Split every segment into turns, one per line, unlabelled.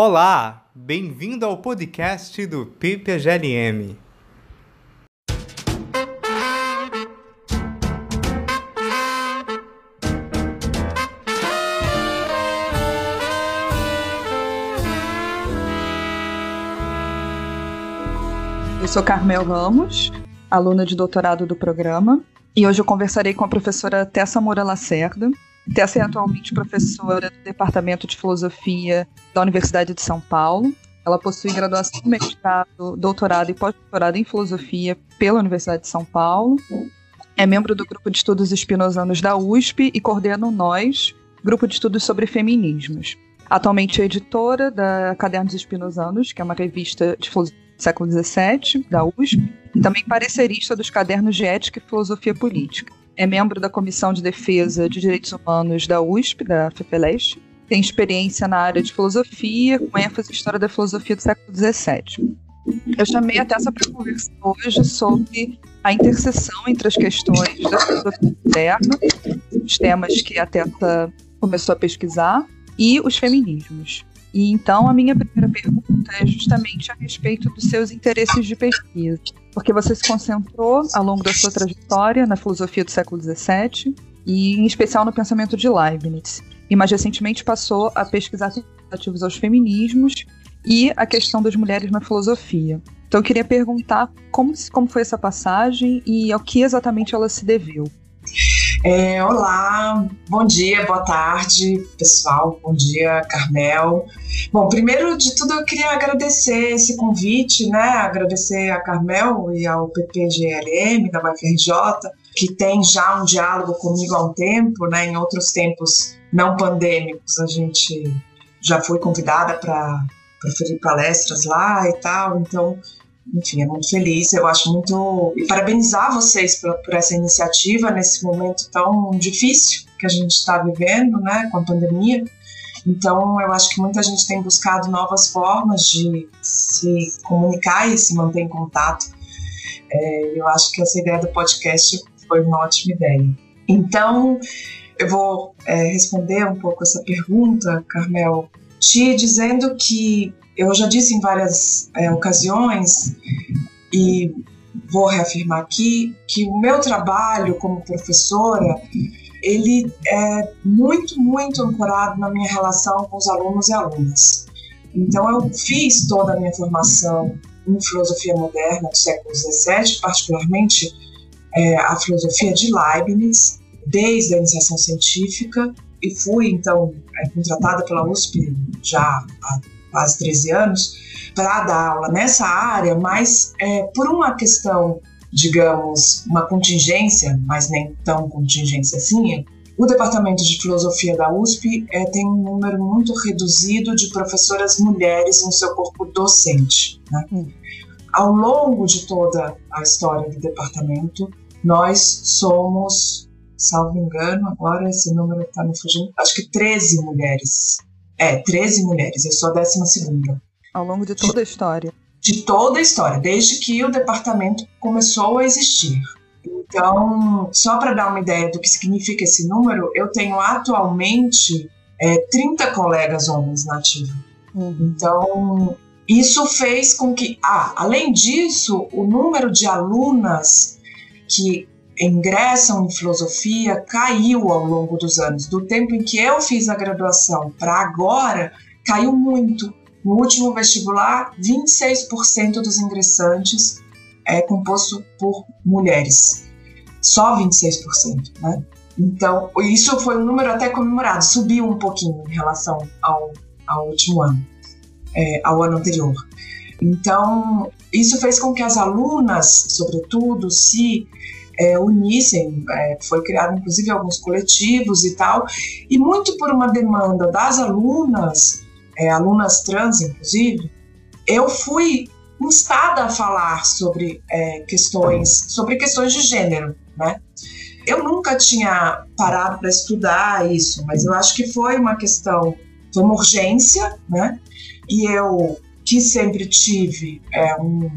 Olá, bem-vindo ao podcast do PPGLM.
Eu sou Carmel Ramos, aluna de doutorado do programa, e hoje eu conversarei com a professora Tessa Moura Lacerda. Tessa é atualmente professora do Departamento de Filosofia da Universidade de São Paulo. Ela possui graduação, mestrado, doutorado e pós-doutorado em filosofia pela Universidade de São Paulo. É membro do grupo de estudos espinosanos da USP e coordena o NOS, grupo de estudos sobre feminismos. Atualmente é editora da Cadernos Espinosanos, que é uma revista de filosofia do século XVII, da USP, e também parecerista dos cadernos de ética e filosofia política. É membro da Comissão de Defesa de Direitos Humanos da USP, da FEPELEST. Tem experiência na área de filosofia, com ênfase em história da filosofia do século XVII. Eu chamei a Tessa para conversar hoje sobre a interseção entre as questões da filosofia moderna, os temas que a Tessa começou a pesquisar, e os feminismos. E então a minha primeira pergunta é justamente a respeito dos seus interesses de pesquisa, porque você se concentrou ao longo da sua trajetória na filosofia do século XVII e em especial no pensamento de Leibniz, e mais recentemente passou a pesquisar relativos aos feminismos e a questão das mulheres na filosofia. Então eu queria perguntar como, como foi essa passagem e ao que exatamente ela se deveu.
É, olá, bom dia, boa tarde, pessoal, bom dia, Carmel. Bom, primeiro de tudo eu queria agradecer esse convite, né? Agradecer a Carmel e ao PPGLM da UFRJ, que tem já um diálogo comigo há um tempo, né? Em outros tempos não pandêmicos, a gente já foi convidada para proferir palestras lá e tal, então enfim, é muito feliz. Eu acho muito. E parabenizar vocês por, por essa iniciativa nesse momento tão difícil que a gente está vivendo, né, com a pandemia. Então, eu acho que muita gente tem buscado novas formas de se comunicar e se manter em contato. É, eu acho que essa ideia do podcast foi uma ótima ideia. Então, eu vou é, responder um pouco essa pergunta, Carmel, te dizendo que eu já disse em várias é, ocasiões e vou reafirmar aqui que o meu trabalho como professora ele é muito muito ancorado na minha relação com os alunos e alunas. Então eu fiz toda a minha formação em filosofia moderna do século XVII, particularmente é, a filosofia de Leibniz, desde a iniciação científica e fui então é, contratada pela USP já há quase 13 anos, para dar aula nessa área, mas é, por uma questão, digamos, uma contingência, mas nem tão contingência assim, o Departamento de Filosofia da USP é, tem um número muito reduzido de professoras mulheres no seu corpo docente. Né? Hum. Ao longo de toda a história do departamento, nós somos, salvo engano, agora esse número está me fugindo, acho que 13 mulheres é, 13 mulheres, eu sou a 12 segunda.
Ao longo de toda a história.
De toda a história, desde que o departamento começou a existir. Então, só para dar uma ideia do que significa esse número, eu tenho atualmente é, 30 colegas homens na ativa. Uhum. Então, isso fez com que, ah, além disso, o número de alunas que ingressam em filosofia caiu ao longo dos anos. Do tempo em que eu fiz a graduação para agora, caiu muito. No último vestibular, 26% dos ingressantes é composto por mulheres. Só 26%, né? Então, isso foi um número até comemorado, subiu um pouquinho em relação ao, ao último ano, é, ao ano anterior. Então, isso fez com que as alunas, sobretudo, se é, unissem, é, foi criado inclusive alguns coletivos e tal, e muito por uma demanda das alunas, é, alunas trans inclusive, eu fui instada a falar sobre é, questões, sobre questões de gênero, né? Eu nunca tinha parado para estudar isso, mas eu acho que foi uma questão, foi uma urgência, né? E eu que sempre tive é, um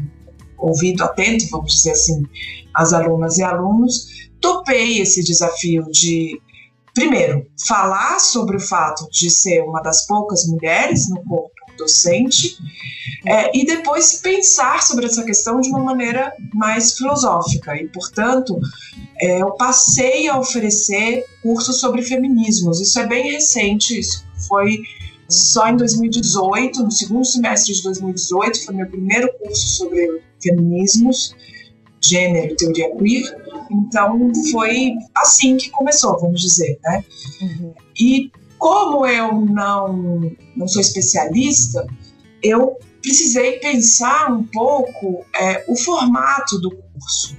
ouvido atento, vamos dizer assim, às alunas e alunos, topei esse desafio de, primeiro, falar sobre o fato de ser uma das poucas mulheres no corpo docente, é, e depois pensar sobre essa questão de uma maneira mais filosófica. E, portanto, é, eu passei a oferecer cursos sobre feminismos. Isso é bem recente, isso foi só em 2018, no segundo semestre de 2018, foi meu primeiro curso sobre feminismos, gênero, teoria queer. Então foi assim que começou, vamos dizer, né? Uhum. E como eu não, não sou especialista, eu precisei pensar um pouco é, o formato do curso.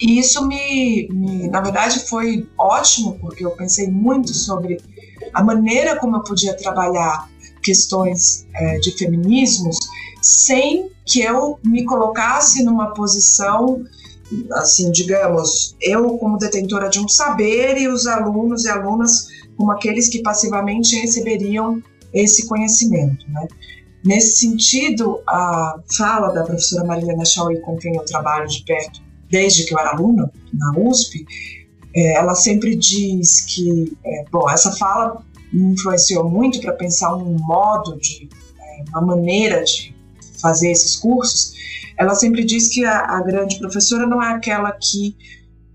E isso me, me, na verdade, foi ótimo, porque eu pensei muito sobre a maneira como eu podia trabalhar questões é, de feminismos sem que eu me colocasse numa posição, assim, digamos, eu como detentora de um saber e os alunos e alunas como aqueles que passivamente receberiam esse conhecimento, né? Nesse sentido, a fala da professora Marilena Chauí, com quem eu trabalho de perto desde que eu era aluna na USP, é, ela sempre diz que, é, bom, essa fala me influenciou muito para pensar um modo de, é, uma maneira de fazer esses cursos. Ela sempre diz que a, a grande professora não é aquela que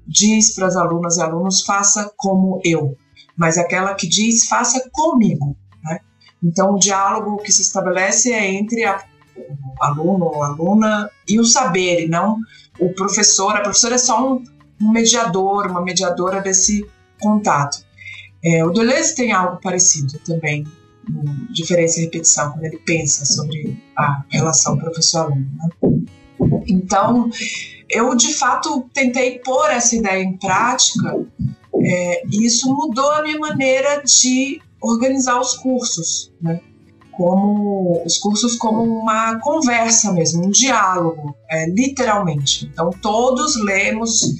diz para as alunas e alunos faça como eu, mas aquela que diz faça comigo. Né? Então, o diálogo que se estabelece é entre a, o aluno ou aluna e o saber, e não o professor. A professora é só um, um mediador, uma mediadora desse contato. É, o Deleuze tem algo parecido também, diferença e repetição, quando ele pensa sobre a relação professor-aluno. Né? Então, eu de fato tentei pôr essa ideia em prática é, e isso mudou a minha maneira de organizar os cursos, né? como os cursos como uma conversa mesmo, um diálogo, é, literalmente. Então todos lemos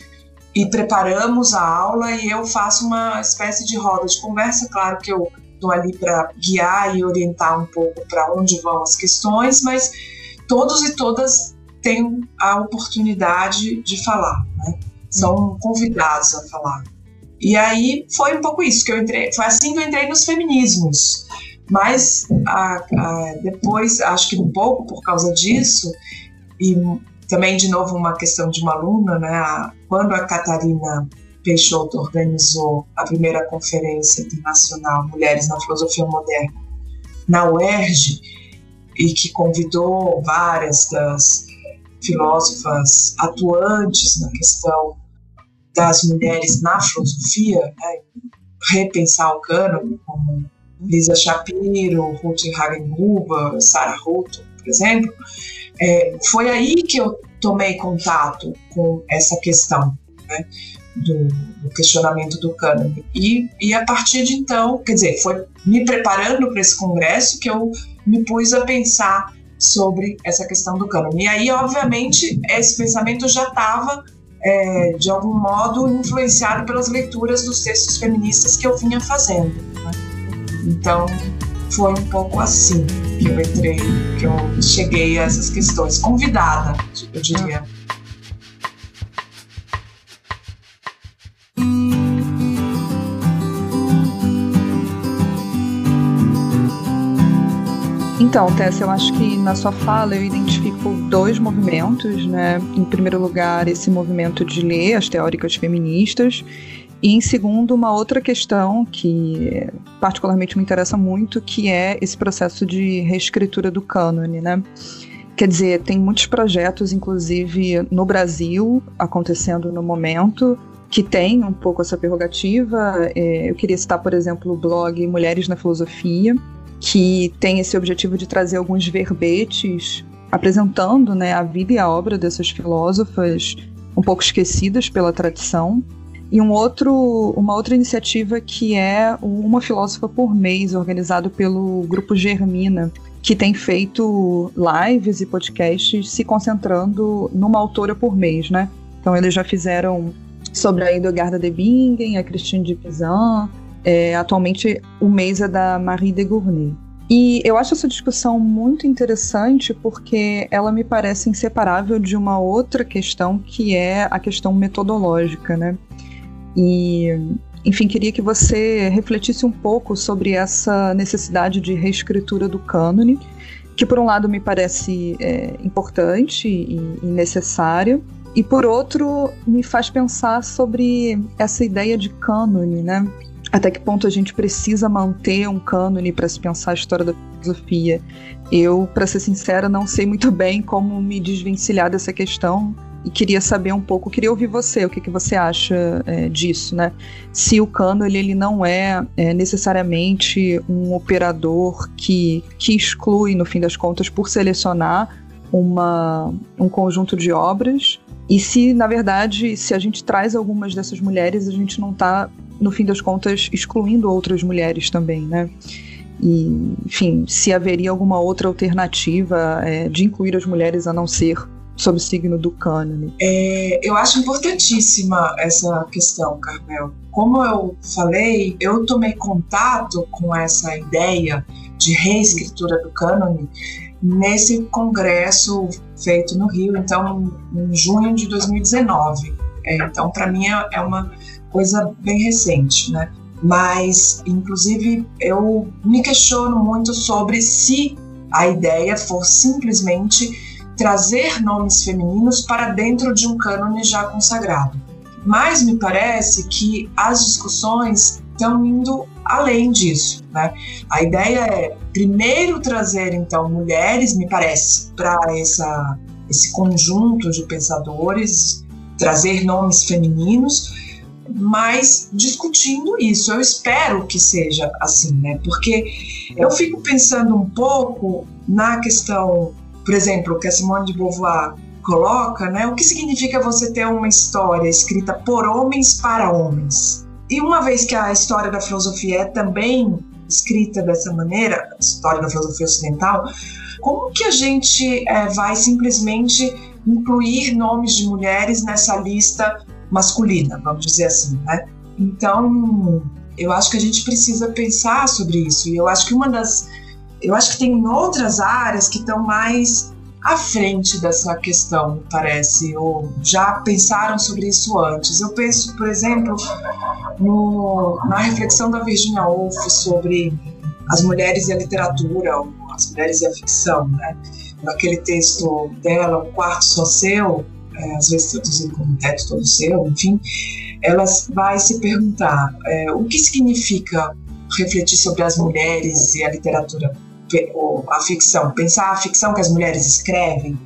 e preparamos a aula e eu faço uma espécie de roda de conversa, claro que eu estou ali para guiar e orientar um pouco para onde vão as questões, mas todos e todas têm a oportunidade de falar, né? são convidados a falar. E aí foi um pouco isso que eu entrei, foi assim que eu entrei nos feminismos. Mas a, a, depois, acho que um pouco por causa disso, e também, de novo, uma questão de uma aluna, né? A, quando a Catarina Peixoto organizou a primeira conferência internacional Mulheres na Filosofia Moderna na UERJ, e que convidou várias das filósofas atuantes na questão das mulheres na filosofia, né? repensar o cânone, como Lisa Shapiro, Ruth Hagenhuber, Sarah Houghton, por exemplo, é, foi aí que eu tomei contato com essa questão né, do, do, questionamento do cânone. E, e a partir de então, quer dizer, foi me preparando para esse congresso que eu me pus a pensar sobre essa questão do cânone. E aí, obviamente, esse pensamento já estava, é, de algum modo, influenciado pelas leituras dos textos feministas que eu vinha fazendo. Né? Então, foi um pouco assim que eu entrei, que eu cheguei a essas questões, convidada, eu diria.
Então, Tessa, eu acho que na sua fala eu identifico dois movimentos, né? Em primeiro lugar, esse movimento de ler as teóricas feministas e em segundo, uma outra questão que particularmente me interessa muito, que é esse processo de reescritura do cânone, né? Quer dizer, tem muitos projetos, inclusive no Brasil, acontecendo no momento, que tem um pouco essa prerrogativa. É, eu queria citar, por exemplo, o blog Mulheres na Filosofia, que tem esse objetivo de trazer alguns verbetes apresentando né, a vida e a obra dessas filósofas um pouco esquecidas pela tradição e um outro, uma outra iniciativa que é Uma Filósofa por Mês, organizado pelo Grupo Germina, que tem feito lives e podcasts se concentrando numa autora por mês, né? Então eles já fizeram sobre a Edogarda de Bingen, a Christine de Pizan, é, atualmente o mês é da Marie de Gournay. E eu acho essa discussão muito interessante porque ela me parece inseparável de uma outra questão que é a questão metodológica, né? E enfim, queria que você refletisse um pouco sobre essa necessidade de reescritura do cânone, que por um lado me parece é, importante e, e necessário, e por outro me faz pensar sobre essa ideia de cânone, né? Até que ponto a gente precisa manter um cânone para se pensar a história da filosofia? Eu, para ser sincera, não sei muito bem como me desvencilhar dessa questão e queria saber um pouco, queria ouvir você, o que, que você acha é, disso, né? Se o cânone ele não é, é, necessariamente um operador que, que exclui, no fim das contas, por selecionar uma, um conjunto de obras, e se, na verdade, se a gente traz algumas dessas mulheres, a gente não está, no fim das contas, excluindo outras mulheres também, né? E, enfim, se haveria alguma outra alternativa é, de incluir as mulheres a não ser sob o signo do cânone?
É, eu acho importantíssima essa questão, Carmel. Como eu falei, eu tomei contato com essa ideia de reescritura do cânone nesse congresso feito no Rio, então em junho de 2019. É, então, para mim é, é uma coisa bem recente, né? Mas, inclusive, eu me questiono muito sobre se a ideia for simplesmente trazer nomes femininos para dentro de um cânone já consagrado. Mas me parece que as discussões estão indo além disso. Né? A ideia é primeiro trazer então mulheres, me parece, para essa esse conjunto de pensadores, trazer nomes femininos, mas discutindo isso. Eu espero que seja assim, né? Porque eu fico pensando um pouco na questão por exemplo, que a Simone de Beauvoir coloca, né? O que significa você ter uma história escrita por homens para homens? E uma vez que a história da filosofia é também escrita dessa maneira, a história da filosofia ocidental, como que a gente é, vai simplesmente incluir nomes de mulheres nessa lista masculina, vamos dizer assim, né? Então, eu acho que a gente precisa pensar sobre isso. E eu acho que uma das eu acho que tem outras áreas que estão mais à frente dessa questão, parece, ou já pensaram sobre isso antes. Eu penso, por exemplo, no, na reflexão da Virginia Woolf sobre as mulheres e a literatura, ou as mulheres e a ficção, né? Naquele texto dela, O Quarto Só Seu, é, às vezes traduzido como Teto Todo Seu, enfim, ela vai se perguntar é, o que significa refletir sobre as mulheres e a literatura a ficção, pensar a ficção que as mulheres escrevem,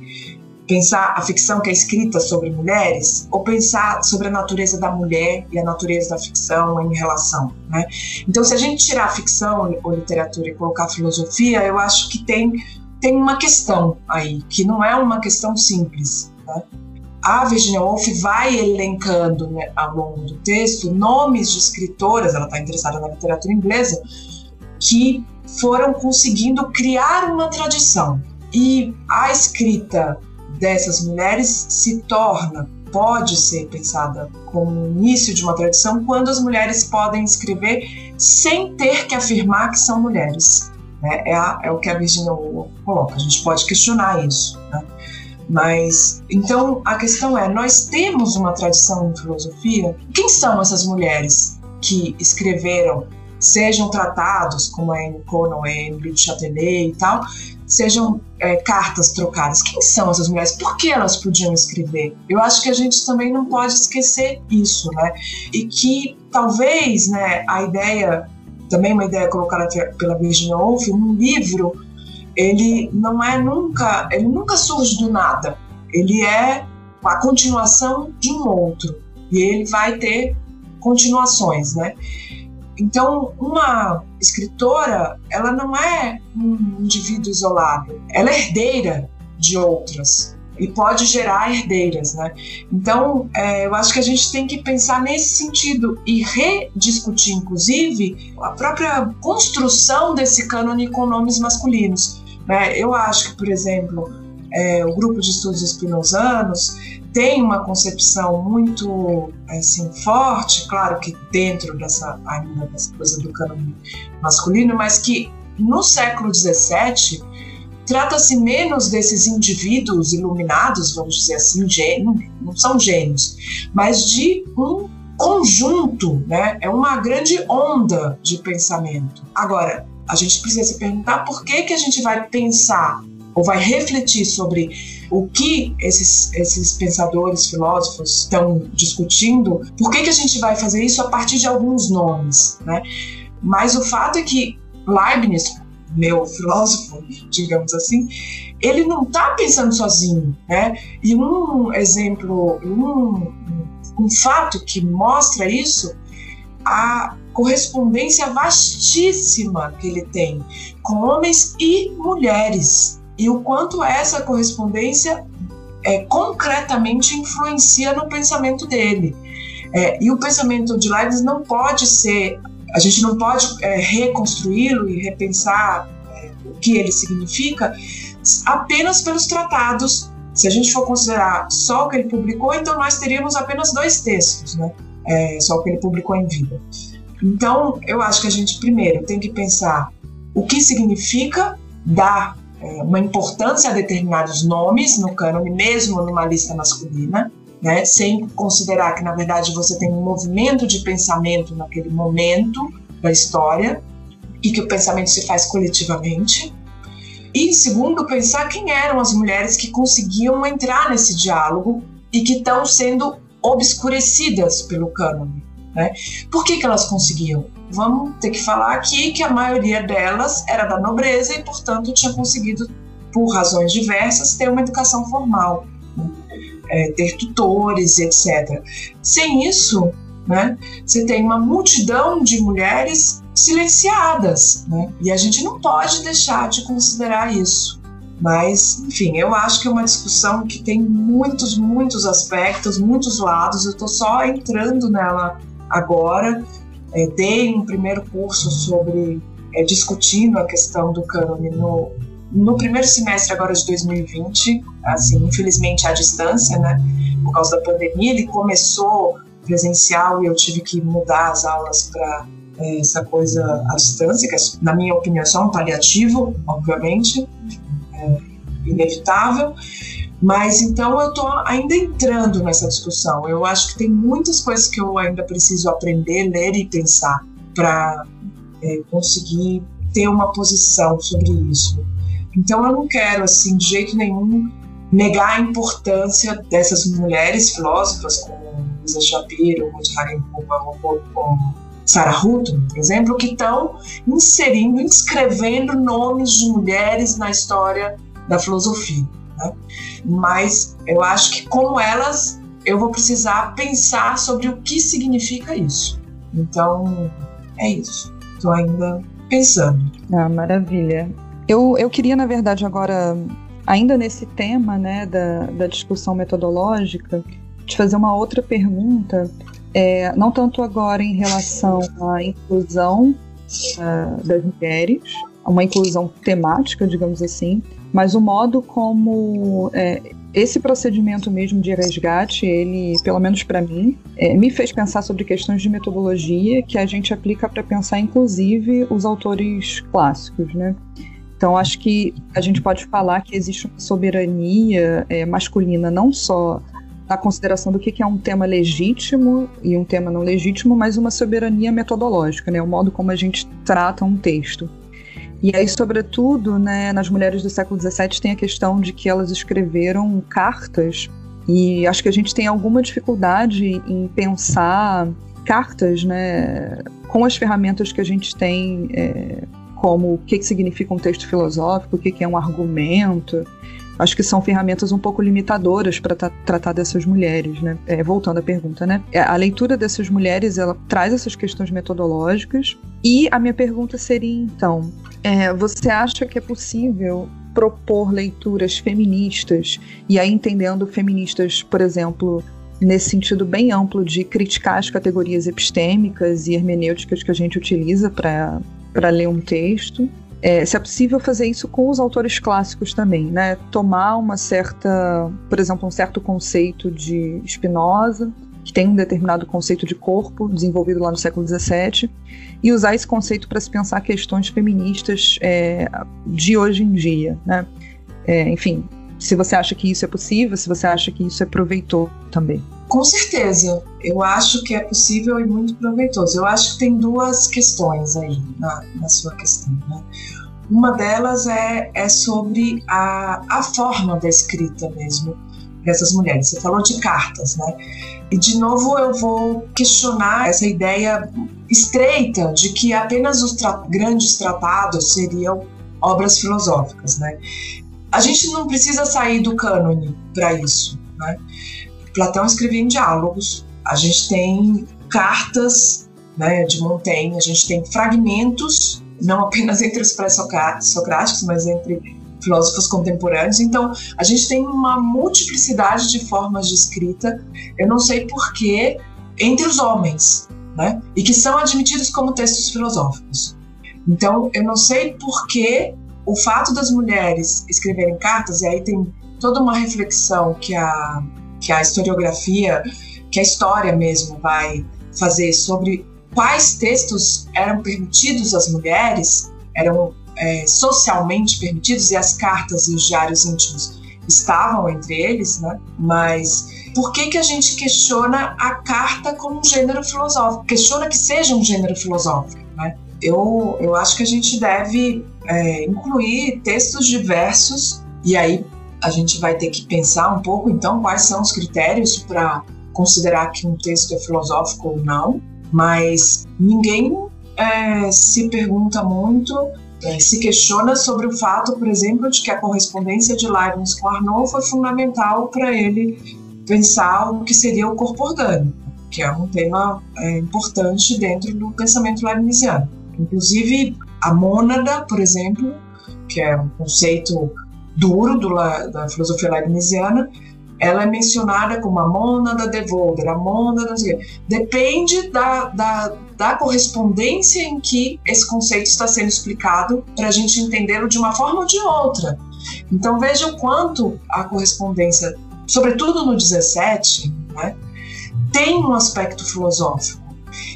pensar a ficção que é escrita sobre mulheres, ou pensar sobre a natureza da mulher e a natureza da ficção em relação, né? Então, se a gente tirar a ficção ou literatura e colocar filosofia, eu acho que tem tem uma questão aí que não é uma questão simples. Né? A Virginia Woolf vai elencando né, ao longo do texto nomes de escritoras, ela está interessada na literatura inglesa, que foram conseguindo criar uma tradição. E a escrita dessas mulheres se torna, pode ser pensada como o início de uma tradição quando as mulheres podem escrever sem ter que afirmar que são mulheres. Né? É, a, é, o que a Virginia Woolf coloca. A gente pode questionar isso. Né? Mas então a questão é: nós temos uma tradição em filosofia. Quem são essas mulheres que escreveram sejam tratados, como a Anne Conan, a Emily Chatelet e tal, sejam é, cartas trocadas. Quem são essas mulheres? Por que elas podiam escrever? Eu acho que a gente também não pode esquecer isso, né? E que talvez, né, a ideia, também uma ideia colocada pela Virginia Woolf, um livro, ele não é nunca, ele nunca surge do nada. Ele é a continuação de um outro. E ele vai ter continuações, né? Então, uma escritora, ela não é um indivíduo isolado, ela é herdeira de outras e pode gerar herdeiras, né? Então, é, eu acho que a gente tem que pensar nesse sentido e rediscutir, inclusive, a própria construção desse cânone com nomes masculinos. Né? Eu acho que, por exemplo, é, o grupo de estudos espinosanos tem uma concepção muito assim forte, claro que dentro dessa ainda dessa coisa do cânone masculino, mas que no século XVII trata-se menos desses indivíduos iluminados, vamos dizer assim, gênio, não são gênios, mas de um conjunto, né? É uma grande onda de pensamento. Agora, a gente precisa se perguntar por que, que a gente vai pensar ou vai refletir sobre o que esses, esses pensadores, filósofos estão discutindo, por que, que a gente vai fazer isso a partir de alguns nomes, né? Mas o fato é que Leibniz, meu filósofo, digamos assim, ele não está pensando sozinho, né? E um exemplo, um, um fato que mostra isso, a correspondência vastíssima que ele tem com homens e mulheres e o quanto essa correspondência é, concretamente influencia no pensamento dele. É, e o pensamento de Leibniz não pode ser, a gente não pode é, reconstruí-lo e repensar é, o que ele significa apenas pelos tratados. Se a gente for considerar só o que ele publicou, então nós teríamos apenas dois textos, né? É, só o que ele publicou em vida. Então, eu acho que a gente primeiro tem que pensar o que significa dar é, uma importância a determinados nomes no cânone, mesmo numa lista masculina, né, sem considerar que, na verdade, você tem um movimento de pensamento naquele momento da história e que o pensamento se faz coletivamente. E, segundo, pensar quem eram as mulheres que conseguiam entrar nesse diálogo e que estão sendo obscurecidas pelo cânone. Né? Por que, que elas conseguiam? Vamos ter que falar aqui que a maioria delas era da nobreza e, portanto, tinha conseguido, por razões diversas, ter uma educação formal, né? é, ter tutores, etc. Sem isso, né, você tem uma multidão de mulheres silenciadas, né? e a gente não pode deixar de considerar isso. Mas, enfim, eu acho que é uma discussão que tem muitos, muitos aspectos, muitos lados. Eu estou só entrando nela agora. É, dei um primeiro curso sobre é, discutindo a questão do cânone no, no primeiro semestre agora de 2020, assim, infelizmente à distância, né, por causa da pandemia, ele começou presencial e eu tive que mudar as aulas para é, essa coisa à distância, que é, na minha opinião é só um paliativo, obviamente, é inevitável, mas então eu estou ainda entrando nessa discussão. Eu acho que tem muitas coisas que eu ainda preciso aprender, ler e pensar para é, conseguir ter uma posição sobre isso. Então eu não quero, assim, de jeito nenhum, negar a importância dessas mulheres filósofas como Lisa Shapiro, Ruth Hagenkuba ou Sarah Hutton, por exemplo, que estão inserindo, inscrevendo nomes de mulheres na história da filosofia. Né? Mas eu acho que, como elas, eu vou precisar pensar sobre o que significa isso. Então, é isso. Estou ainda pensando.
Ah, maravilha. Eu, eu queria, na verdade, agora, ainda nesse tema né, da, da discussão metodológica, te fazer uma outra pergunta, é, não tanto agora em relação à inclusão uh, das mulheres, uma inclusão temática, digamos assim, mas o modo como é, esse procedimento mesmo de resgate, ele, pelo menos para mim, é, me fez pensar sobre questões de metodologia que a gente aplica para pensar, inclusive, os autores clássicos, né? Então, acho que a gente pode falar que existe uma soberania é, masculina não só na consideração do que é um tema legítimo e um tema não legítimo, mas uma soberania metodológica, né? O modo como a gente trata um texto. E aí, sobretudo, né, nas mulheres do século XVII tem a questão de que elas escreveram cartas e acho que a gente tem alguma dificuldade em pensar cartas, né, com as ferramentas que a gente tem, é, como o que, que significa um texto filosófico, o que, que é um argumento. Acho que são ferramentas um pouco limitadoras para tratar dessas mulheres, né? É, voltando à pergunta, né? É, a leitura dessas mulheres ela traz essas questões metodológicas e a minha pergunta seria então é, você acha que é possível propor leituras feministas, e aí entendendo feministas, por exemplo, nesse sentido bem amplo de criticar as categorias epistêmicas e hermenêuticas que a gente utiliza para ler um texto? É, se é possível fazer isso com os autores clássicos também, né? Tomar uma certa, por exemplo, um certo conceito de Spinoza, que tem um determinado conceito de corpo desenvolvido lá no século XVII, e usar esse conceito para se pensar questões feministas é, de hoje em dia, né? É, enfim, se você acha que isso é possível, se você acha que isso é proveitoso também.
Com certeza, eu acho que é possível e muito proveitoso. Eu acho que tem duas questões aí na, na sua questão. Né? Uma delas é, é sobre a, a forma da escrita mesmo dessas mulheres. Você falou de cartas, né? E de novo eu vou questionar essa ideia estreita de que apenas os tra grandes tratados seriam obras filosóficas, né? A gente não precisa sair do cânone para isso, né? Platão escrevia em diálogos, a gente tem cartas né, de Montaigne, a gente tem fragmentos, não apenas entre os pré-socráticos, mas entre filósofos contemporâneos. Então, a gente tem uma multiplicidade de formas de escrita, eu não sei porquê, entre os homens, né? E que são admitidos como textos filosóficos. Então, eu não sei porquê o fato das mulheres escreverem cartas, e aí tem toda uma reflexão que a, que a historiografia, que a história mesmo vai fazer sobre quais textos eram permitidos às mulheres, eram é, socialmente permitidos, e as cartas e os diários íntimos estavam entre eles, né? mas por que, que a gente questiona a carta como um gênero filosófico? Questiona que seja um gênero filosófico. Né? Eu, eu acho que a gente deve é, incluir textos diversos, e aí a gente vai ter que pensar um pouco, então, quais são os critérios para considerar que um texto é filosófico ou não, mas ninguém é, se pergunta muito é, se questiona sobre o fato, por exemplo, de que a correspondência de Leibniz com Arnaud foi fundamental para ele pensar o que seria o corpo orgânico, que é um tema é, importante dentro do pensamento leibniziano. Inclusive, a mônada, por exemplo, que é um conceito duro do, da filosofia leibniziana, ela é mencionada como a mônada de Vogler, a mônada, depende da, da, da correspondência em que esse conceito está sendo explicado para a gente entendê-lo de uma forma ou de outra. Então veja o quanto a correspondência, sobretudo no 17, né, tem um aspecto filosófico.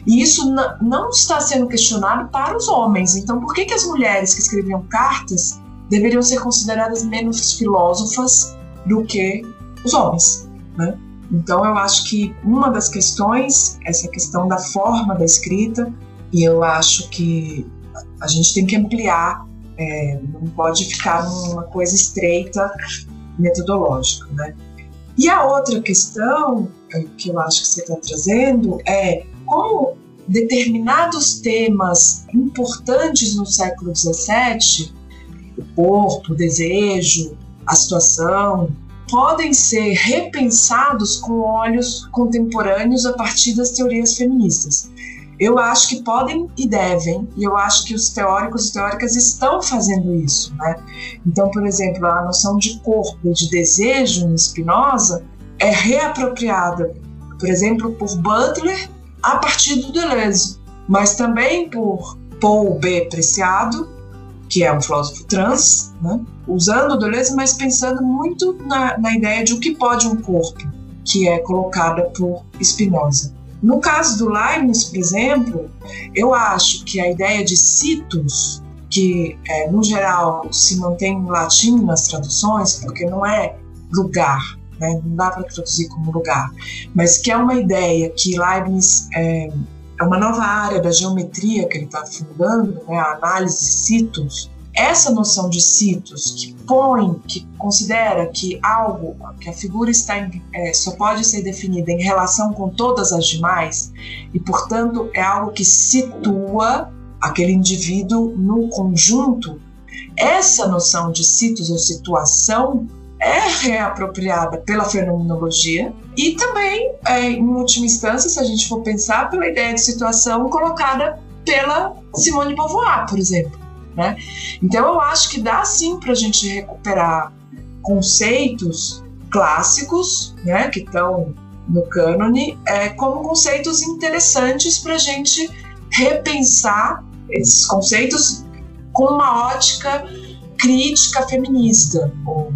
E isso não está sendo questionado para os homens. Então, por que, que as mulheres que escreviam cartas deveriam ser consideradas menos filósofas do que os homens? Né? Então, eu acho que uma das questões, essa questão da forma da escrita, e eu acho que a gente tem que ampliar, é, não pode ficar numa coisa estreita metodológica, né? E a outra questão é, que eu acho que você está trazendo é como determinados temas importantes no século XVII, o corpo, o desejo, a situação, podem ser repensados com olhos contemporâneos a partir das teorias feministas. Eu acho que podem e devem, e eu acho que os teóricos e teóricas estão fazendo isso. Né? Então, por exemplo, a noção de corpo e de desejo em Spinoza é reapropriada, por exemplo, por Butler a partir do Deleuze, mas também por Paul B. Preciado que é um filósofo trans, né? usando Deleuze, mas pensando muito na, na ideia de o que pode um corpo, que é colocada por Spinoza. No caso do Leibniz, por exemplo, eu acho que a ideia de situs, que é, no geral se mantém em latim nas traduções, porque não é lugar, né? não dá para traduzir como lugar, mas que é uma ideia que Leibniz é, é uma nova área da geometria que ele está fundando, né, a análise de sitos. Essa noção de sitos que põe, que considera que algo, que a figura está em, é, só pode ser definida em relação com todas as demais e, portanto, é algo que situa aquele indivíduo no conjunto. Essa noção de sitos ou situação é reapropriada pela fenomenologia e também, é, em última instância, se a gente for pensar, pela ideia de situação colocada pela Simone de Beauvoir, por exemplo. Né? Então, eu acho que dá sim para a gente recuperar conceitos clássicos, né, que estão no cânone, é, como conceitos interessantes para a gente repensar esses conceitos com uma ótica crítica feminista, ou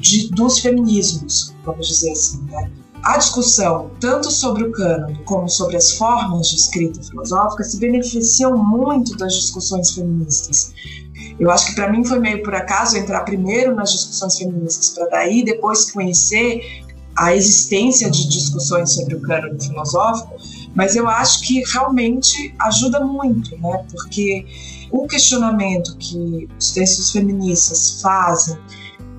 de, dos feminismos, vamos dizer assim. Né? A discussão, tanto sobre o cânone como sobre as formas de escrita filosófica, se beneficiam muito das discussões feministas. Eu acho que para mim foi meio por acaso entrar primeiro nas discussões feministas, para daí depois conhecer a existência de discussões sobre o cânone filosófico, mas eu acho que realmente ajuda muito, né? Porque o questionamento que os textos feministas fazem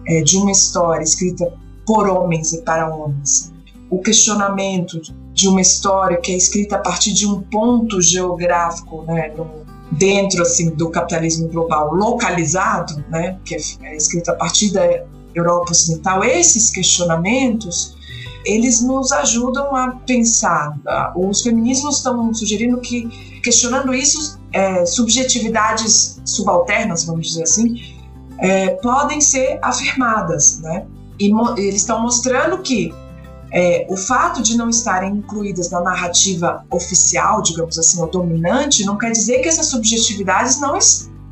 é, de uma história escrita por homens e para homens, o questionamento de uma história que é escrita a partir de um ponto geográfico, né, no, dentro assim do capitalismo global localizado, né, que é, é escrito a partir da Europa Ocidental, esses questionamentos eles nos ajudam a pensar. Tá? Os feminismos estão sugerindo que, questionando isso, é, subjetividades subalternas, vamos dizer assim, é, podem ser afirmadas, né? E eles estão mostrando que é, o fato de não estarem incluídas na narrativa oficial, digamos assim, ou dominante, não quer dizer que essas subjetividades não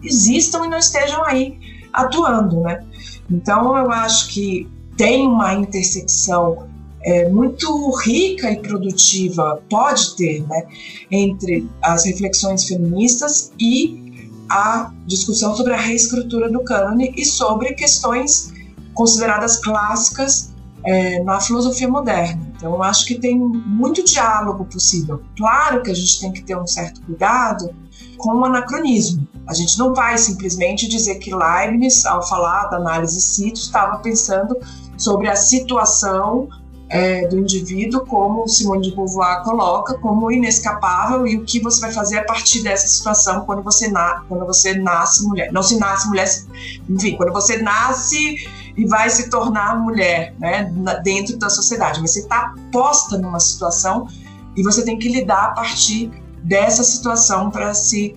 existam e não estejam aí atuando, né? Então, eu acho que tem uma intersecção é, muito rica e produtiva, pode ter, né, entre as reflexões feministas e a discussão sobre a reescritura do cânone e sobre questões consideradas clássicas é, na filosofia moderna. Então, eu acho que tem muito diálogo possível. Claro que a gente tem que ter um certo cuidado com o anacronismo. A gente não vai simplesmente dizer que Leibniz, ao falar da análise cito, estava pensando sobre a situação é, do indivíduo, como Simone de Beauvoir coloca, como inescapável e o que você vai fazer a partir dessa situação quando você, na, quando você nasce mulher. Não se nasce mulher, enfim, quando você nasce e vai se tornar mulher né, dentro da sociedade. Mas você está posta numa situação e você tem que lidar a partir dessa situação para se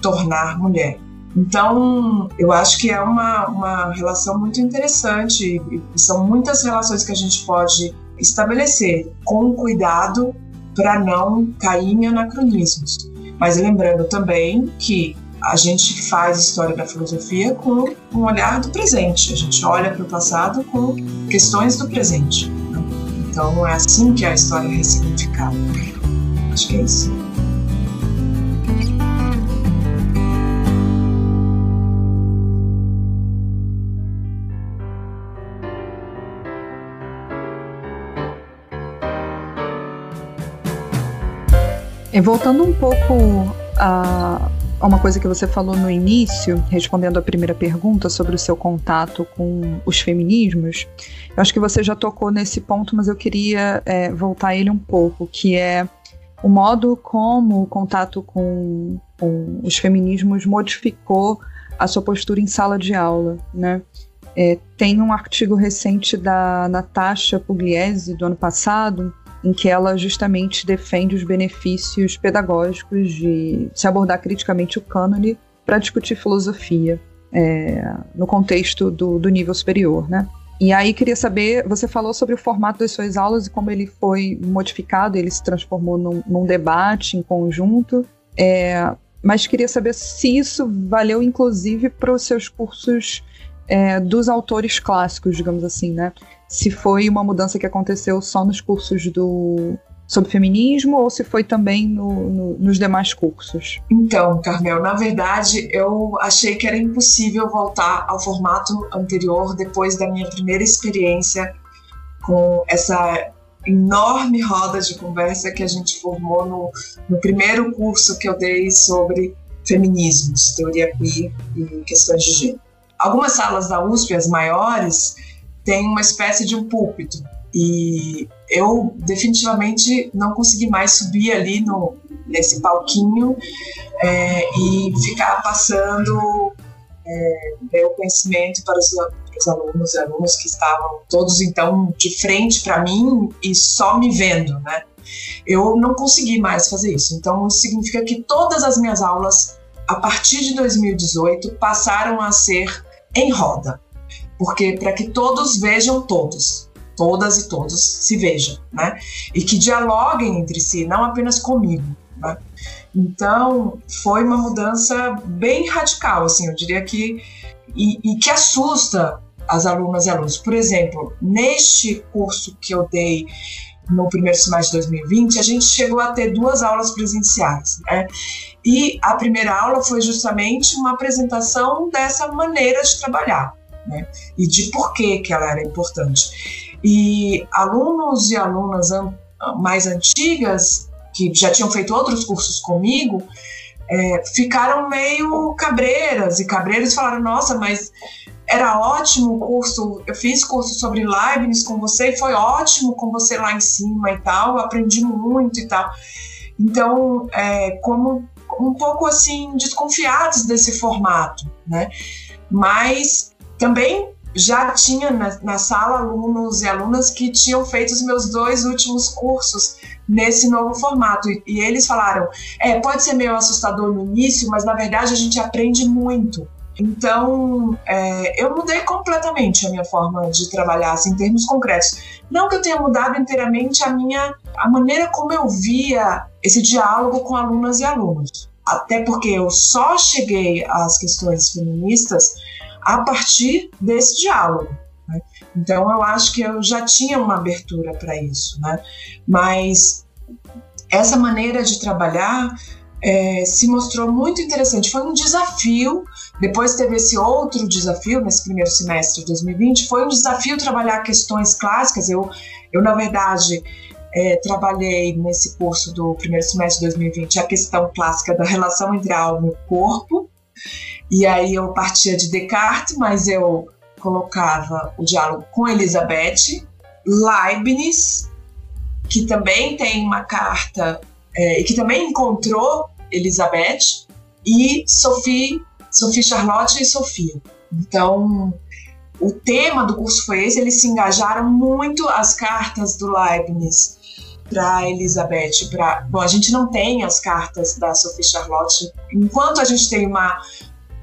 tornar mulher. Então, eu acho que é uma, uma relação muito interessante e são muitas relações que a gente pode estabelecer com cuidado para não cair em anacronismos. Mas lembrando também que a gente faz história da filosofia com um olhar do presente, a gente olha para o passado com questões do presente. Né? Então é assim que a história é ressignificada. Acho que é isso.
Voltando um pouco a, a uma coisa que você falou no início, respondendo a primeira pergunta sobre o seu contato com os feminismos, eu acho que você já tocou nesse ponto, mas eu queria é, voltar ele um pouco, que é o modo como o contato com, com os feminismos modificou a sua postura em sala de aula, né? É, tem um artigo recente da Natasha Pugliese do ano passado em que ela justamente defende os benefícios pedagógicos de se abordar criticamente o cânone para discutir filosofia é, no contexto do, do nível superior, né? E aí queria saber, você falou sobre o formato das suas aulas e como ele foi modificado, ele se transformou num, num debate em conjunto, é, mas queria saber se isso valeu inclusive para os seus cursos é, dos autores clássicos, digamos assim, né? Se foi uma mudança que aconteceu só nos cursos do sobre feminismo ou se foi também no, no, nos demais cursos?
Então, Carmel, na verdade eu achei que era impossível voltar ao formato anterior depois da minha primeira experiência com essa enorme roda de conversa que a gente formou no, no primeiro curso que eu dei sobre feminismos, teoria queer e questões de gênero. Algumas salas da USP, as maiores, têm uma espécie de um púlpito. E eu definitivamente não consegui mais subir ali no, nesse palquinho é, e ficar passando é, meu conhecimento para os, para os alunos alunos que estavam todos então de frente para mim e só me vendo, né? Eu não consegui mais fazer isso. Então isso significa que todas as minhas aulas a partir de 2018 passaram a ser em roda, porque para que todos vejam todos, todas e todos se vejam, né? E que dialoguem entre si, não apenas comigo, né? Então, foi uma mudança bem radical, assim, eu diria que e, e que assusta as alunas e alunos. Por exemplo, neste curso que eu dei no primeiro semestre de 2020, a gente chegou a ter duas aulas presenciais, né? E a primeira aula foi justamente uma apresentação dessa maneira de trabalhar. Né? E de por que, que ela era importante. E alunos e alunas mais antigas, que já tinham feito outros cursos comigo, é, ficaram meio cabreiras e cabreiros falaram: Nossa, mas era ótimo o curso. Eu fiz curso sobre Leibniz com você e foi ótimo com você lá em cima e tal. Aprendi muito e tal. Então, é, como um pouco assim desconfiados desse formato, né? Mas também já tinha na, na, sala alunos e alunas que tinham feito os meus dois últimos cursos nesse novo formato. E, e eles falaram: é, pode ser meio assustador no início, mas na verdade a gente aprende muito. Então, é, eu mudei completamente a minha forma de trabalhar, assim, em termos concretos. Não que eu tenha mudado inteiramente a minha, a maneira como eu via esse diálogo com alunas e alunos. Até porque eu só cheguei às questões feministas a partir desse diálogo. Né? Então, eu acho que eu já tinha uma abertura para isso, né? Mas essa maneira de trabalhar é, se mostrou muito interessante. Foi um desafio. Depois teve esse outro desafio nesse primeiro semestre de 2020. Foi um desafio trabalhar questões clássicas. Eu, eu na verdade, é, trabalhei nesse curso do primeiro semestre de 2020 a questão clássica da relação entre a alma e o corpo. E aí eu partia de Descartes, mas eu colocava o diálogo com Elizabeth, Leibniz, que também tem uma carta é, e que também encontrou Elizabeth, e Sophie, Sophie Charlotte e Sofia. Então, o tema do curso foi esse, eles se engajaram muito as cartas do Leibniz para Elizabeth, para bom, a gente não tem as cartas da Sophie Charlotte, enquanto a gente tem uma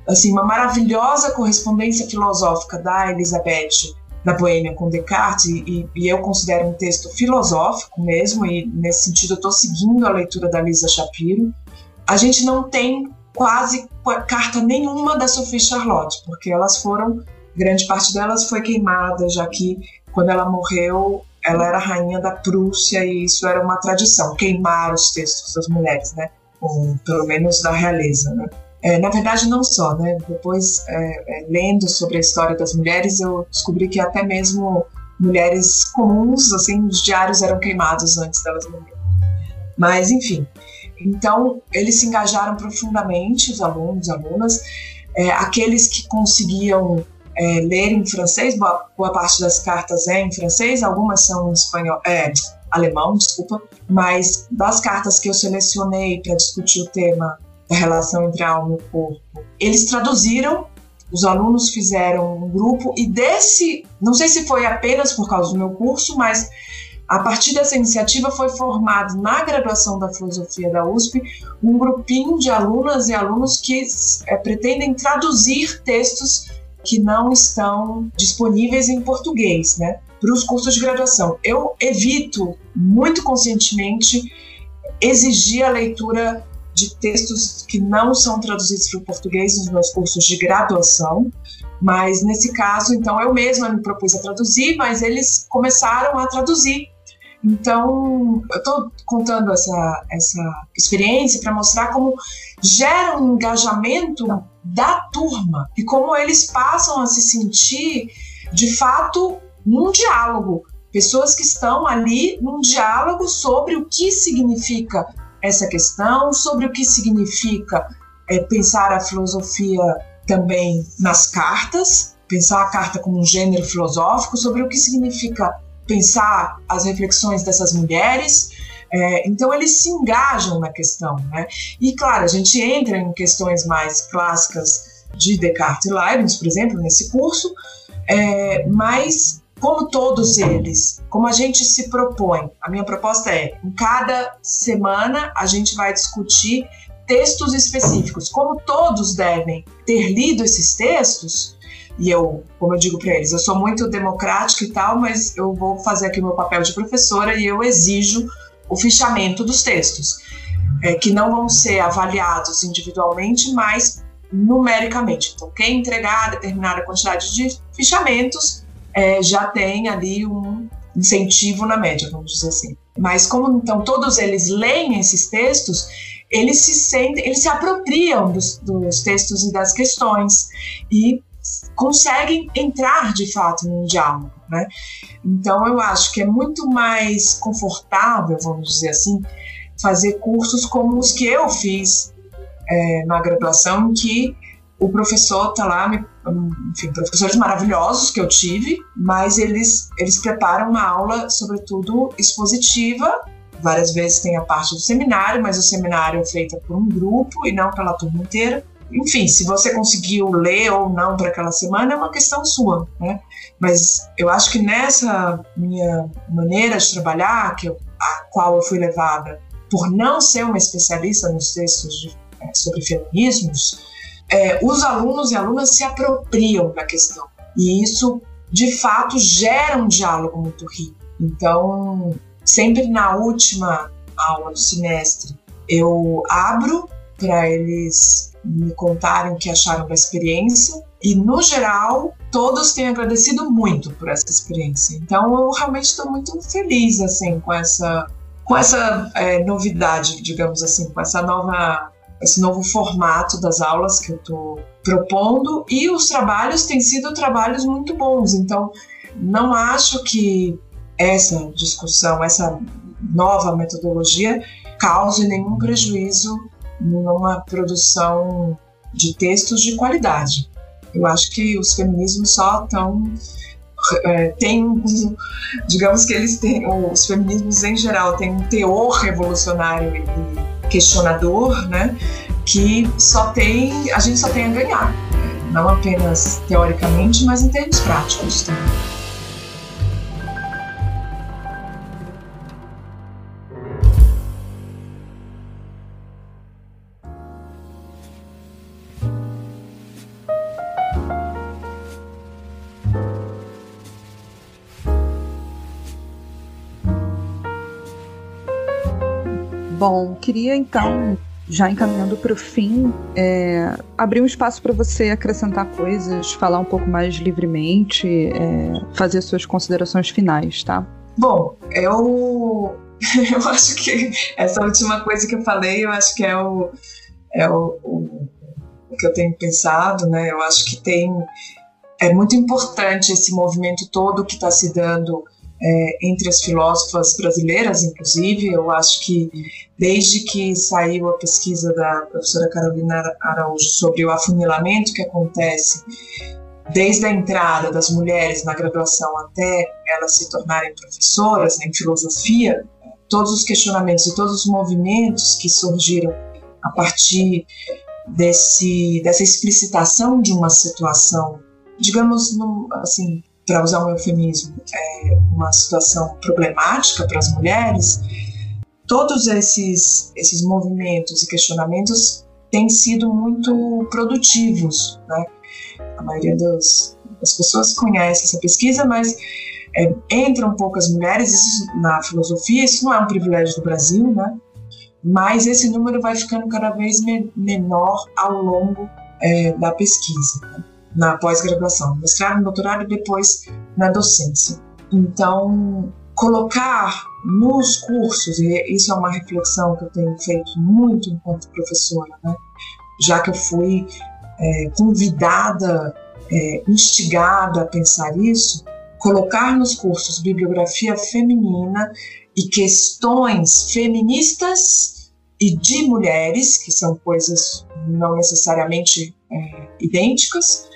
assim uma maravilhosa correspondência filosófica da Elizabeth da Boêmia com Descartes e, e, eu considero um texto filosófico mesmo e nesse sentido eu estou seguindo a leitura da Lisa Shapiro a gente não tem quase carta nenhuma da Sophie Charlotte, porque elas foram, grande parte delas foi queimada, já que quando ela morreu, ela era rainha da Prússia e isso era uma tradição, queimar os textos das mulheres, né? Ou, pelo menos da realeza, né? É, na verdade, não só, né? Depois, é, é, lendo sobre a história das mulheres, eu descobri que até mesmo mulheres comuns, assim, os diários eram queimados antes delas morrerem. Mas, enfim, então, eles se engajaram profundamente, os alunos, alunas, é, aqueles que conseguiam é, ler em francês, boa, boa, parte das cartas é em francês, algumas são em espanhol, é, alemão, desculpa, mas das cartas que eu selecionei para discutir o tema da relação entre a alma e o corpo, eles traduziram, os alunos fizeram um grupo e desse, não sei se foi apenas por causa do meu curso, mas a partir dessa iniciativa foi formado na graduação da filosofia da USP um grupinho de alunas e alunos que é, pretendem traduzir textos que não estão disponíveis em português, né, para os cursos de graduação. Eu evito muito conscientemente exigir a leitura de textos que não são traduzidos para o português nos meus cursos de graduação, mas nesse caso, então eu mesma me propus a traduzir, mas eles começaram a traduzir então, eu estou contando essa, essa experiência para mostrar como gera um engajamento da turma e como eles passam a se sentir, de fato, num diálogo. Pessoas que estão ali num diálogo sobre o que significa essa questão, sobre o que significa é, pensar a filosofia também nas cartas, pensar a carta como um gênero filosófico, sobre o que significa pensar as reflexões dessas mulheres. É, então eles se engajam na questão, né? E claro, a gente entra em questões mais clássicas de Descartes e Leibniz, por exemplo, nesse curso, é, mas como todos eles, como a gente se propõe, a minha proposta é, em cada semana a gente vai discutir textos específicos. Como todos devem ter lido esses textos, e eu, como eu digo para eles, eu sou muito democrática e tal, mas eu vou fazer aqui o meu papel de professora e eu exijo o fichamento dos textos, é, que não vão ser avaliados individualmente, mas numericamente. Então, quem entregar determinada quantidade de fichamentos é, já tem ali um incentivo na média, vamos dizer assim. Mas como então todos eles leem esses textos, eles se sentem, eles se apropriam dos, dos textos e das questões e conseguem entrar de fato num diálogo, né? Então eu acho que é muito mais confortável, vamos dizer assim, fazer cursos como os que eu fiz é, na graduação, que o professor está lá, enfim, professores maravilhosos que eu tive, mas eles, eles preparam uma aula, sobretudo, expositiva. Várias vezes tem a parte do seminário, mas o seminário é feito por um grupo e não pela turma inteira. Enfim, se você conseguiu ler ou não para aquela semana é uma questão sua, né? Mas eu acho que nessa minha maneira de trabalhar, que eu, a qual eu fui levada por não ser uma especialista nos textos de, é, sobre feminismos, é, os alunos e alunas se apropriam da questão. E isso, de fato, gera um diálogo muito rico. Então, sempre na última aula do semestre, eu abro para eles me contarem o que acharam da experiência. E, no geral, todos têm agradecido muito por essa experiência. Então, eu realmente estou muito feliz assim com essa, com essa é, novidade, digamos assim, com essa nova esse novo formato das aulas que eu estou propondo e os trabalhos têm sido trabalhos muito bons. Então, não acho que essa discussão, essa nova metodologia cause nenhum prejuízo numa produção de textos de qualidade. Eu acho que os feminismos só estão é, tem digamos que eles têm os feminismos em geral têm um teor revolucionário e questionador, né? Que só tem, a gente só tem a ganhar, não apenas teoricamente, mas em termos práticos também.
Bom, queria então, já encaminhando para o fim, é, abrir um espaço para você acrescentar coisas, falar um pouco mais livremente, é, fazer suas considerações finais, tá?
Bom, eu, eu acho que essa última coisa que eu falei, eu acho que é o, é o, o, o que eu tenho pensado, né? Eu acho que tem é muito importante esse movimento todo que está se dando é, entre as filósofas brasileiras, inclusive. Eu acho que desde que saiu a pesquisa da professora Carolina Araújo sobre o afunilamento que acontece desde a entrada das mulheres na graduação até elas se tornarem professoras né, em filosofia, todos os questionamentos e todos os movimentos que surgiram a partir desse, dessa explicitação de uma situação, digamos, assim, para usar um eufemismo, é uma situação problemática para as mulheres, todos esses, esses movimentos e questionamentos têm sido muito produtivos. Né? A maioria das, das pessoas conhece essa pesquisa, mas é, entram poucas mulheres isso, na filosofia, isso não é um privilégio do Brasil, né? mas esse número vai ficando cada vez me menor ao longo é, da pesquisa. Né? Na pós-graduação, mestrado, doutorado e depois na docência. Então, colocar nos cursos, e isso é uma reflexão que eu tenho feito muito enquanto professora, né? já que eu fui é, convidada, é, instigada a pensar isso, colocar nos cursos bibliografia feminina e questões feministas e de mulheres, que são coisas não necessariamente é, idênticas,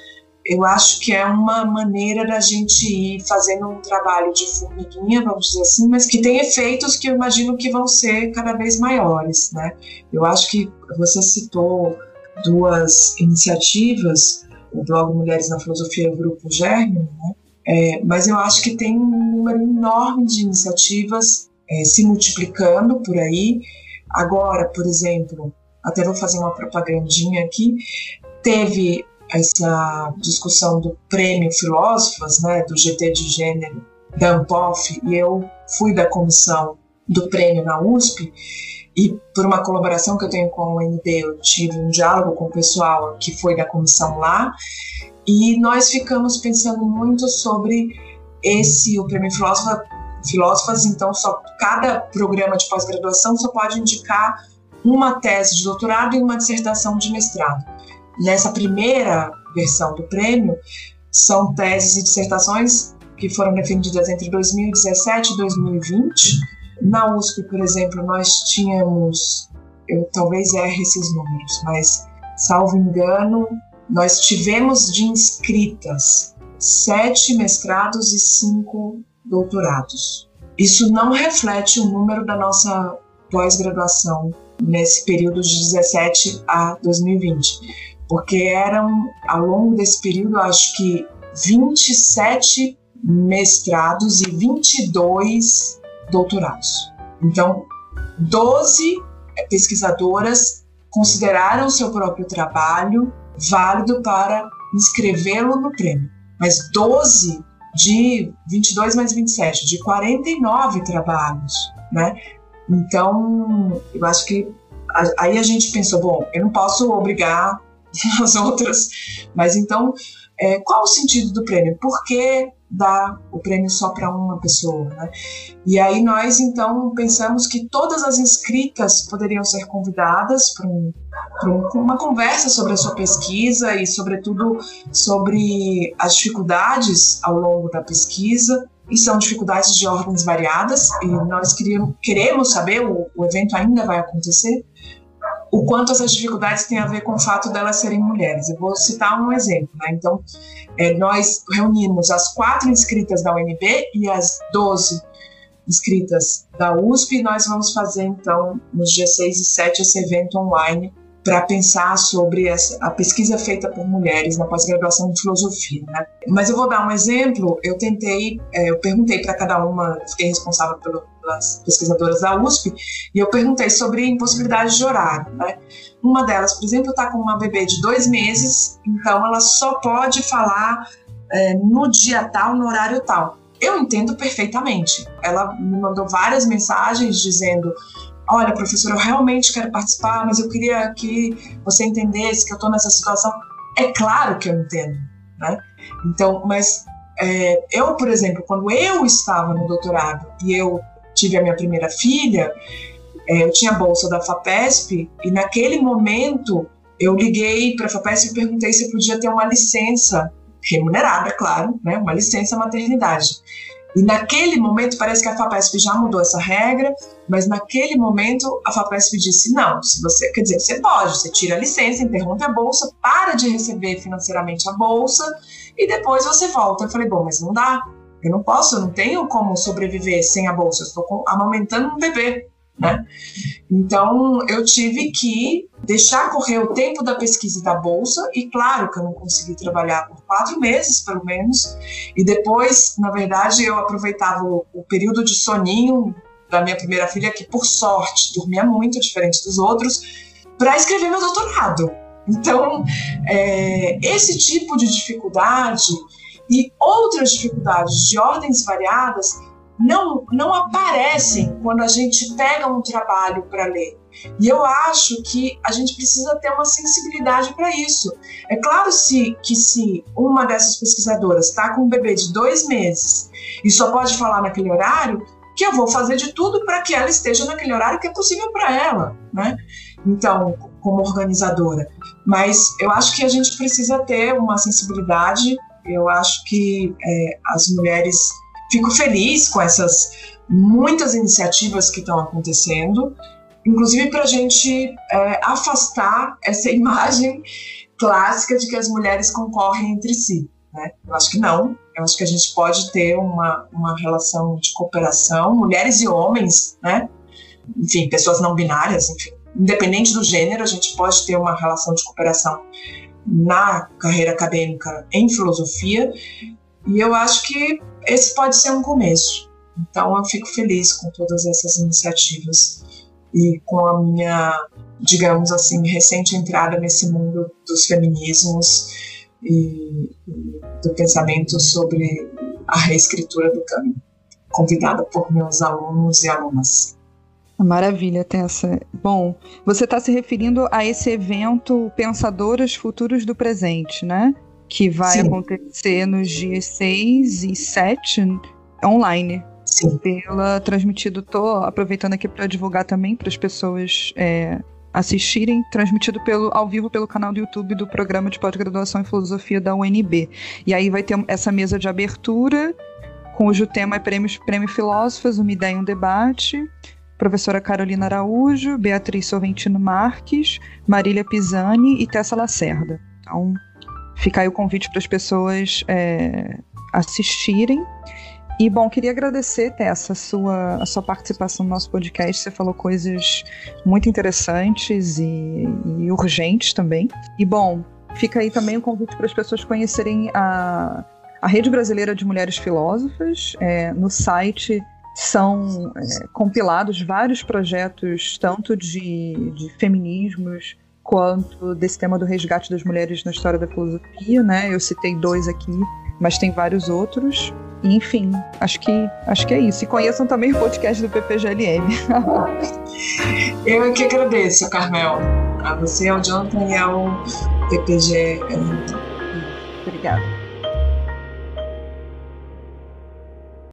eu acho que é uma maneira da gente ir fazendo um trabalho de formiguinha, vamos dizer assim, mas que tem efeitos que eu imagino que vão ser cada vez maiores, né? Eu acho que você citou duas iniciativas, o blog Mulheres na Filosofia e o Grupo Germe, né? É, mas eu acho que tem um número enorme de iniciativas é, se multiplicando por aí. Agora, por exemplo, até vou fazer uma propagandinha aqui, teve essa discussão do prêmio Filósofas, né, do GT de Gênero da Ampof, e eu fui da comissão do prêmio na USP, e por uma colaboração que eu tenho com o UNB, eu tive um diálogo com o pessoal que foi da comissão lá, e nós ficamos pensando muito sobre esse, o prêmio Filósofa, Filósofas, então só cada programa de pós-graduação só pode indicar uma tese de doutorado e uma dissertação de mestrado. Nessa primeira versão do prêmio são teses e dissertações que foram defendidas entre 2017 e 2020. Na USP, por exemplo, nós tínhamos, eu talvez erre esses números, mas salvo engano, nós tivemos de inscritas sete mestrados e cinco doutorados. Isso não reflete o número da nossa pós-graduação nesse período de 17 a 2020, porque eram, ao longo desse período, acho que 27 mestrados e 22 doutorados. Então, 12 pesquisadoras consideraram seu próprio trabalho válido para inscrevê-lo no prêmio, mas 12 de 22 mais 27, de 49 trabalhos, né? Então, eu acho que aí a gente pensou, bom, eu não posso obrigar as outras, mas então, é, qual o sentido do prêmio? Por que dar o prêmio só para uma pessoa? Né? E aí nós, então, pensamos que todas as inscritas poderiam ser convidadas para um, um, uma conversa sobre a sua pesquisa e, sobretudo, sobre as dificuldades ao longo da pesquisa, e são dificuldades de ordens variadas, e nós queríamos, queremos saber, o, o evento ainda vai acontecer, o quanto essas dificuldades têm a ver com o fato delas serem mulheres. Eu vou citar um exemplo. Né? Então, é, nós reunimos as quatro inscritas da UNB e as 12 inscritas da USP, e nós vamos fazer, então, nos dias 6 e 7, esse evento online para pensar sobre essa, a pesquisa feita por mulheres na pós-graduação em filosofia. Né? Mas eu vou dar um exemplo. Eu tentei, é, eu perguntei para cada uma, fiquei responsável pelo, pelas pesquisadoras da USP, e eu perguntei sobre impossibilidade de horário. Né? Uma delas, por exemplo, está com uma bebê de dois meses, então ela só pode falar é, no dia tal, no horário tal. Eu entendo perfeitamente. Ela me mandou várias mensagens dizendo olha, professor, eu realmente quero participar, mas eu queria que você entendesse que eu estou nessa situação. É claro que eu entendo, né? Então, mas é, eu, por exemplo, quando eu estava no doutorado e eu tive a minha primeira filha, é, eu tinha bolsa da FAPESP e naquele momento eu liguei para a FAPESP e perguntei se podia ter uma licença remunerada, é claro, né? Uma licença maternidade. E naquele momento, parece que a FAPESP já mudou essa regra, mas naquele momento a FAPESP disse: não, se você, quer dizer, você pode, você tira a licença, interrompe a bolsa, para de receber financeiramente a bolsa e depois você volta. Eu falei: bom, mas não dá, eu não posso, eu não tenho como sobreviver sem a bolsa, eu estou amamentando um bebê né? Então eu tive que deixar correr o tempo da pesquisa da bolsa e claro que eu não consegui trabalhar por quatro meses pelo menos e depois na verdade eu aproveitava o, o período de soninho da minha primeira filha que por sorte dormia muito diferente dos outros para escrever meu doutorado. Então é, esse tipo de dificuldade e outras dificuldades de ordens variadas não, não aparecem quando a gente pega um trabalho para ler. E eu acho que a gente precisa ter uma sensibilidade para isso. É claro se, que se uma dessas pesquisadoras está com um bebê de dois meses e só pode falar naquele horário, que eu vou fazer de tudo para que ela esteja naquele horário que é possível para ela, né? Então, como organizadora. Mas eu acho que a gente precisa ter uma sensibilidade. Eu acho que é, as mulheres fico feliz com essas muitas iniciativas que estão acontecendo, inclusive para a gente é, afastar essa imagem clássica de que as mulheres concorrem entre si. Né? Eu acho que não. Eu acho que a gente pode ter uma, uma relação de cooperação, mulheres e homens, né? enfim, pessoas não binárias, enfim, independente do gênero, a gente pode ter uma relação de cooperação na carreira acadêmica em filosofia. E eu acho que esse pode ser um começo. Então eu fico feliz com todas essas iniciativas e com a minha, digamos assim, recente entrada nesse mundo dos feminismos e, do pensamento sobre a reescritura do caminho, convidada por meus alunos e alunas.
Maravilha, Tessa. Bom, você está se referindo a esse evento Pensadoras Futuros do Presente, né? que vai Sim. acontecer nos dias 6 e 7 online.
Sim.
Pela transmitido, tô aproveitando aqui para divulgar também para as pessoas é, assistirem, transmitido pelo, ao vivo pelo canal do YouTube do Programa de Pós-Graduação em Filosofia da UNB. E aí vai ter essa mesa de abertura, cujo tema é Prêmios, Prêmio Filósofas, uma ideia e um debate. Professora Carolina Araújo, Beatriz Sorrentino Marques, Marília Pisani e Tessa Lacerda. Então, fica aí o convite para as pessoas é, assistirem. E, bom, queria agradecer, Tessa, a sua, a sua participação no nosso podcast. Você falou coisas muito interessantes e, e urgentes também. E, bom, fica aí também o convite para as pessoas conhecerem a, a Rede Brasileira de Mulheres Filósofas. É, no site são é, compilados vários projetos, tanto de, de feminismos quanto desse tema do resgate das mulheres na história da filosofia, né? Eu citei dois aqui, mas tem vários outros. Enfim, acho que, acho que é isso. E conheçam também o podcast do PPGLM.
Eu é que agradeço, Carmel. A você, ao Jonathan e ao PPGLM.
Obrigada.